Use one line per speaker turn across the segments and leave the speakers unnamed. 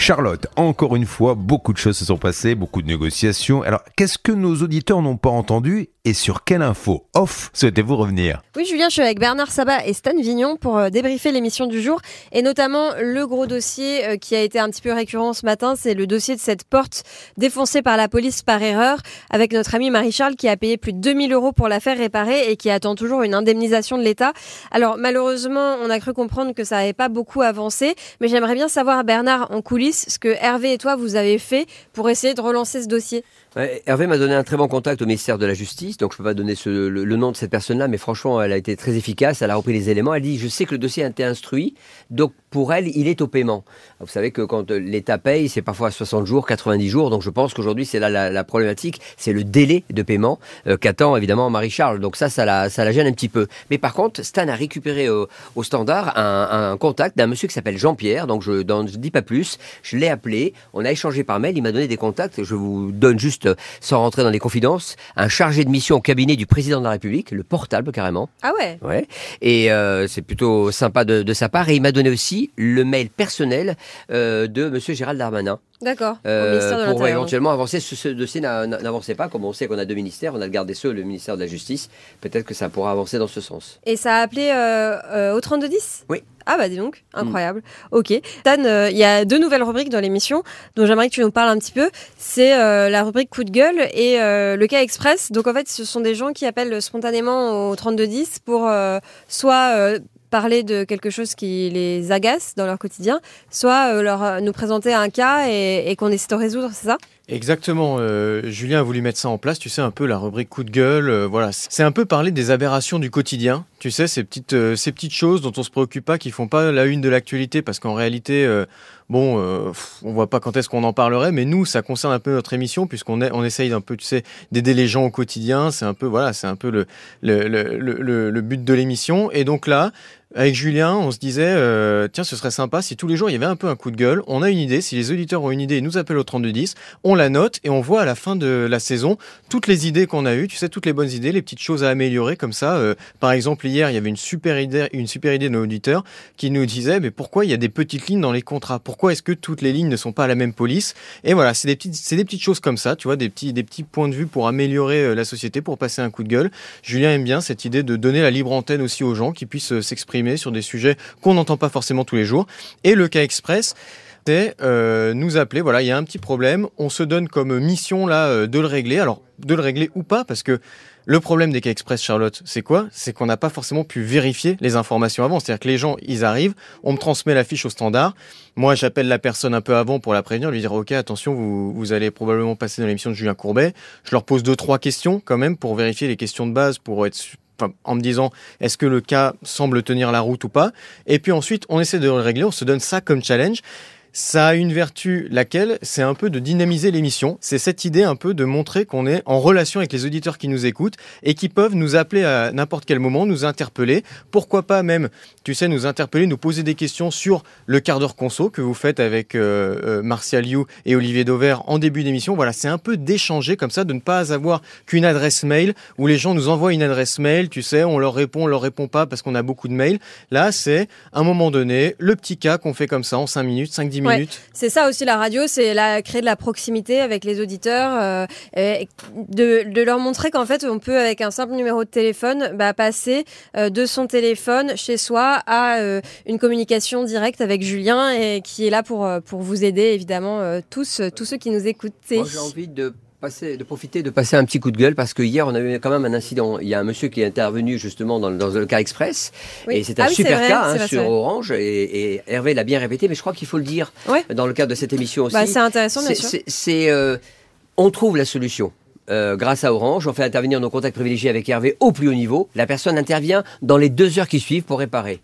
Charlotte, encore une fois, beaucoup de choses se sont passées, beaucoup de négociations. Alors, qu'est-ce que nos auditeurs n'ont pas entendu et sur quelle info off souhaitez-vous revenir?
Oui, Julien, je suis avec Bernard Sabat et Stan Vignon pour euh, débriefer l'émission du jour et notamment le gros dossier euh, qui a été un petit peu récurrent ce matin, c'est le dossier de cette porte défoncée par la police par erreur avec notre ami Marie-Charles qui a payé plus de 2000 euros pour la faire réparer et qui attend toujours une indemnisation de l'État. Alors, malheureusement, on a cru comprendre que ça n'avait pas beaucoup avancé, mais j'aimerais bien savoir, Bernard, en coulisses, ce que Hervé et toi vous avez fait pour essayer de relancer ce dossier?
Hervé m'a donné un très bon contact au ministère de la Justice, donc je ne peux pas donner le, nom de cette personne-là, mais franchement, elle a été très efficace, elle a repris les éléments, elle dit, je sais que le dossier a été instruit, donc pour elle, il est au paiement. Vous savez que quand l'État paye, c'est parfois 60 jours, 90 jours, donc je pense qu'aujourd'hui, c'est là la, problématique, c'est le délai de paiement euh, qu'attend évidemment Marie-Charles, donc ça, ça la gêne un petit peu. Mais par contre, Stan a récupéré au, standard un, contact d'un monsieur qui s'appelle Jean-Pierre, donc je ne dis pas plus, je l'ai appelé, on a échangé par mail, il m'a donné des contacts, je vous donne juste sans rentrer dans les confidences, un chargé de mission au cabinet du président de la République, le portable carrément.
Ah ouais
Ouais. Et euh, c'est plutôt sympa de, sa part. Et il m'a donné aussi le mail personnel euh, de Monsieur Gérald Darmanin.
D'accord.
Euh, pour éventuellement avancer. Ce, dossier n'avançait pas, comme on sait qu'on a deux ministères, on a le garde des Sceaux, le ministère de la Justice. Peut-être que ça pourra avancer dans ce sens.
Et ça a appelé au 3210
Oui.
Ah bah dis donc, incroyable. Ok. Dan, euh, il y a deux nouvelles rubriques dans l'émission dont j'aimerais que tu nous parles un petit peu. C'est euh, la rubrique coup de gueule et euh, le cas express. Donc en fait, ce sont des gens qui appellent spontanément au 3210 pour soit parler de quelque chose qui les agace dans leur quotidien, soit leur, nous présenter un cas et, et qu'on essaie de résoudre, c'est ça?
Exactement. Euh, Julien a voulu mettre ça en place. Tu sais, un peu la rubrique coup de gueule. Euh, voilà. C'est un peu parler des aberrations du quotidien. Tu sais, ces petites, euh, ces petites choses dont on se préoccupe pas, qui font pas la une de l'actualité, parce qu'en réalité, bon, on voit pas quand est-ce qu'on en parlerait, mais nous, ça concerne un peu notre émission, puisqu'on on essaye un peu, tu sais, d'aider les gens au quotidien. C'est un peu, voilà, c'est un peu le, le, le, le but de l'émission. Et donc là, avec Julien, on se disait, tiens, ce serait sympa si tous les jours il y avait un peu un coup de gueule. On a une idée, si les auditeurs ont une idée, ils nous appellent au 3210. On la note et on voit à la fin de la saison toutes les idées qu'on a eues, tu sais, toutes les bonnes idées, les petites choses à améliorer comme ça. Euh, par exemple, hier, il y avait une super idée, une super idée de nos auditeurs qui nous disait, mais pourquoi il y a des petites lignes dans les contrats? Pourquoi est-ce que toutes les lignes ne sont pas à la même police? Et voilà, c'est des petites, c'est des petites choses comme ça, tu vois, des petits, des petits points de vue pour améliorer euh, la société, pour passer un coup de gueule. Julien aime bien cette idée de donner la libre antenne aussi aux gens qui puissent euh, sur des sujets qu'on n'entend pas forcément tous les jours. Et le cas express, euh, nous appeler. Voilà, il y a un petit problème. On se donne comme mission là euh, de le régler. Alors, de le régler ou pas, parce que le problème des cas express, Charlotte, c'est quoi? C'est qu'on n'a pas forcément pu vérifier les informations avant. C'est-à-dire que les gens, ils arrivent, on me transmet la fiche au standard. Moi, j'appelle la personne un peu avant pour la prévenir, lui dire OK, attention, vous, vous allez probablement passer dans l'émission de Julien Courbet. Je leur pose deux trois questions quand même pour vérifier les questions de base, pour être en me disant est-ce que le cas semble tenir la route ou pas? Et puis ensuite, on essaie de le régler, on se donne ça comme challenge ça a une vertu, laquelle? C'est un peu de dynamiser l'émission. C'est cette idée un peu de montrer qu'on est en relation avec les auditeurs qui nous écoutent et qui peuvent nous appeler à n'importe quel moment, nous interpeller. Pourquoi pas même, tu sais, nous interpeller, nous poser des questions sur le quart d'heure conso que vous faites avec euh, euh, Martial You et Olivier Dauvert en début d'émission. Voilà, c'est un peu d'échanger comme ça, de ne pas avoir qu'une adresse mail où les gens nous envoient une adresse mail, tu sais, on leur répond, on leur répond pas parce qu'on a beaucoup de mails. Là, c'est un moment donné, le petit cas qu'on fait comme ça en 5 minutes, 5-10 minutes
c'est ça aussi la radio, c'est la, créer de la proximité avec les auditeurs, euh, de, leur montrer qu'en fait on peut avec un simple numéro de téléphone bah, passer euh, de son téléphone chez soi à euh, une communication directe avec Julien et qui est là pour, pour vous aider évidemment tous, tous ceux qui nous écoutent.
Moi j'ai envie de de profiter de passer un petit coup de gueule parce que hier on a eu quand même un incident. Il y a un monsieur qui est intervenu justement dans, le cas express et c'est un ah super cas hein, sur Orange et, Hervé l'a bien répété, mais je crois qu'il faut le dire dans le cadre de cette émission aussi.
Bah, c'est intéressant, bien sûr.
C'est, euh, on trouve la solution. Euh, grâce à Orange, on fait intervenir nos contacts privilégiés avec Hervé au plus haut niveau. La personne intervient dans les deux heures qui suivent pour réparer.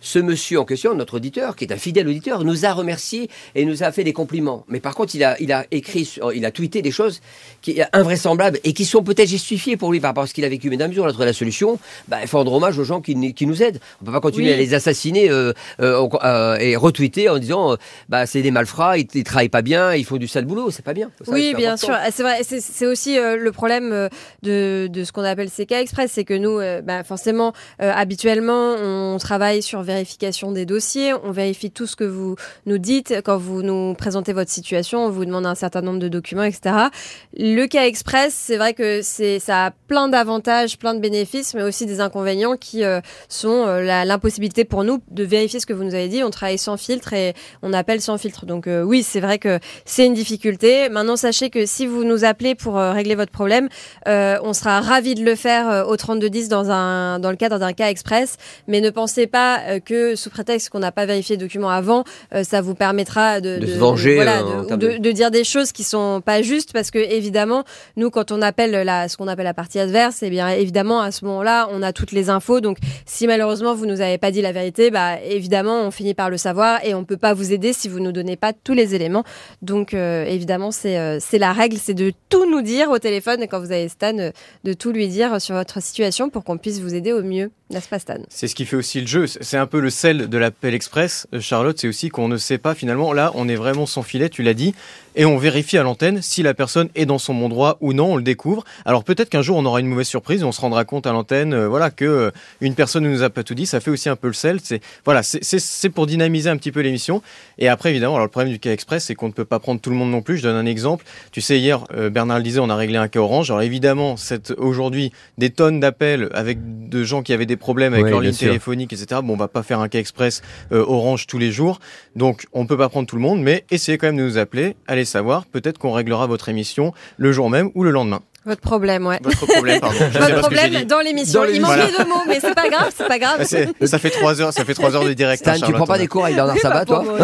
Ce monsieur en question, notre auditeur, qui est un fidèle auditeur, nous a remercié et nous a fait des compliments. Mais par contre, il a, il a écrit, il a tweeté des choses qui sont invraisemblables et qui sont peut-être justifiées pour lui par rapport à ce qu'il a vécu. Mais la mesure on a trouvé la solution, bah, il faut rendre hommage aux gens qui, qui nous aident. On ne peut pas continuer
Oui.
à les assassiner euh, euh, euh, et retweeter en disant, bah, c'est des malfrats, ils, ils travaillent pas bien, ils font du sale boulot. C'est pas bien. Ça,
oui, bien
important.
sûr. Ah, C'est vrai. C'est aussi le problème de, de ce qu'on appelle CK Express, c'est que nous, bah, forcément, habituellement, on travaille sur vérification des dossiers, on vérifie tout ce que vous nous dites quand vous nous présentez votre situation, on vous demande un certain nombre de documents, etc. Le cas express, c'est vrai que c'est ça a plein d'avantages, plein de bénéfices, mais aussi des inconvénients qui euh, sont euh, l'impossibilité pour nous de vérifier ce que vous nous avez dit. On travaille sans filtre et on appelle sans filtre. Donc euh, oui, c'est vrai que c'est une difficulté. Maintenant, sachez que si vous nous appelez pour régler votre problème, on sera ravi de le faire au 3210 dans un dans le cadre d'un cas express. Mais ne pensez pas que sous prétexte qu'on n'a pas vérifié le document avant, euh, ça vous permettra de,
De se venger,
voilà,
euh,
de- ou de,
de-
de dire des choses qui sont pas justes parce que évidemment, nous quand on appelle la ce qu'on appelle la partie adverse, eh bien évidemment à ce moment-là, on a toutes les infos. Donc si malheureusement vous nous avez pas dit la vérité, bah évidemment on finit par le savoir et on peut pas vous aider si vous nous donnez pas tous les éléments. Donc euh, évidemment c'est euh, c'est la règle, c'est de tout nous dire au téléphone et quand vous avez Stan, euh, de tout lui dire sur votre situation pour qu'on puisse vous aider au mieux, n'est-ce pas Stan?
C'est ce qui fait aussi le jeu. C'est un peu le sel de l'appel express, euh, Charlotte. C'est aussi qu'on ne sait pas finalement. Là, on est vraiment sans filet, tu l'as dit. Et on vérifie à l'antenne si la personne est dans son bon droit ou non. On le découvre. Alors peut-être qu'un jour, on aura une mauvaise surprise et on se rendra compte à l'antenne euh, voilà, que euh, une personne ne nous a pas tout dit. Ça fait aussi un peu le sel. C'est voilà, c'est- pour dynamiser un petit peu l'émission. Et après, évidemment, alors le problème du cas express, c'est qu'on ne peut pas prendre tout le monde non plus. Je donne un exemple. Tu sais, hier, euh, Bernard le disait, on a réglé un cas orange. Alors évidemment, c'est aujourd'hui des tonnes d'appels avec de gens qui avaient des problèmes avec
Oui,
leur ligne
sûr.
téléphonique, etc. Bon, on va pas faire un cas express euh, orange tous les jours. Donc, on peut pas prendre tout le monde, mais essayez quand même de nous appeler. Allez savoir, peut-être qu'on réglera votre émission le jour même ou le lendemain.
Votre problème, ouais.
Votre problème, pardon. Je
Votre problème dans l'émission. Il manquait deux mots, mais c'est pas grave, c'est pas grave.
Ah, Ça fait trois heures, ça fait trois heures de direct.
Stan,
hein,
tu prends pas des cours avec Bernard
bah,
Sabat, toi.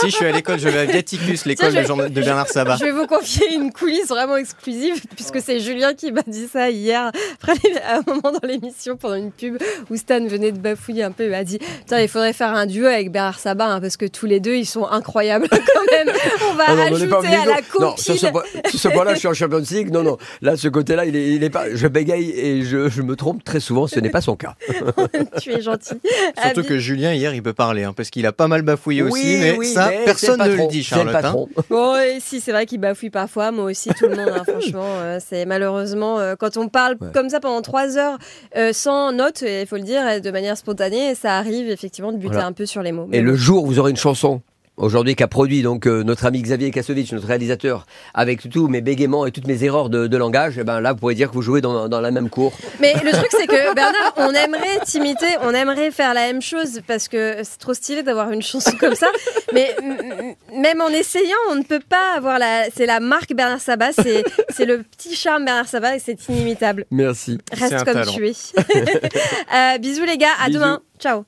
Si je suis à l'école, je vais à Viaticus, l'école de, Bernard Sabat.
Je vais vous confier une coulisse vraiment exclusive, puisque c'est Julien qui m'a dit ça hier, après à un moment dans l'émission, pendant une pub, où Stan venait de bafouiller un peu, il m'a dit Putain, il faudrait faire un duo avec Bernard Sabat, hein, parce que tous les deux, ils sont incroyables quand même. On va
Ah non, on
à la
Non, ce,
compile.
sur ce point-là, je suis en Champions League. Non, non. Là, ce côté-là, il est, il est pas. Je bégaye et je, je me trompe très souvent. Ce n'est pas son cas.
tu es gentil.
Surtout que Julien, hier, il peut parler, hein, parce qu'il a pas mal bafouillé aussi, mais
oui,
ça,
mais
personne ne
le
dit, Charlotte. hein.
patron.
Bon, et si, c'est vrai qu'il bafouille parfois, moi aussi, tout le monde, hein, franchement. euh, c'est malheureusement, euh, quand on parle
Ouais.
comme ça pendant trois heures, euh, sans notes, il faut le dire, de manière spontanée, ça arrive effectivement de buter
Voilà.
un peu sur les mots. Mais
Et
bon.
le jour où vous aurez une chanson, aujourd'hui, qu'a produit donc euh, notre ami Xavier Kassovitch, notre réalisateur, avec tous mes bégaiements et toutes mes erreurs de, de langage, eh ben là, vous pouvez dire que vous jouez dans, dans la même cour.
Mais le truc, c'est que Bernard, on aimerait t'imiter, on aimerait faire la même chose parce que c'est trop stylé d'avoir une chanson comme ça. Mais même en essayant, on ne peut pas avoir la. C'est la marque Bernard Sabat, c'est c'est le petit charme Bernard Sabat et c'est inimitable.
Merci.
Reste comme
talent.
tu es. Euh, bisous les gars, à
Bisous.
demain. Ciao.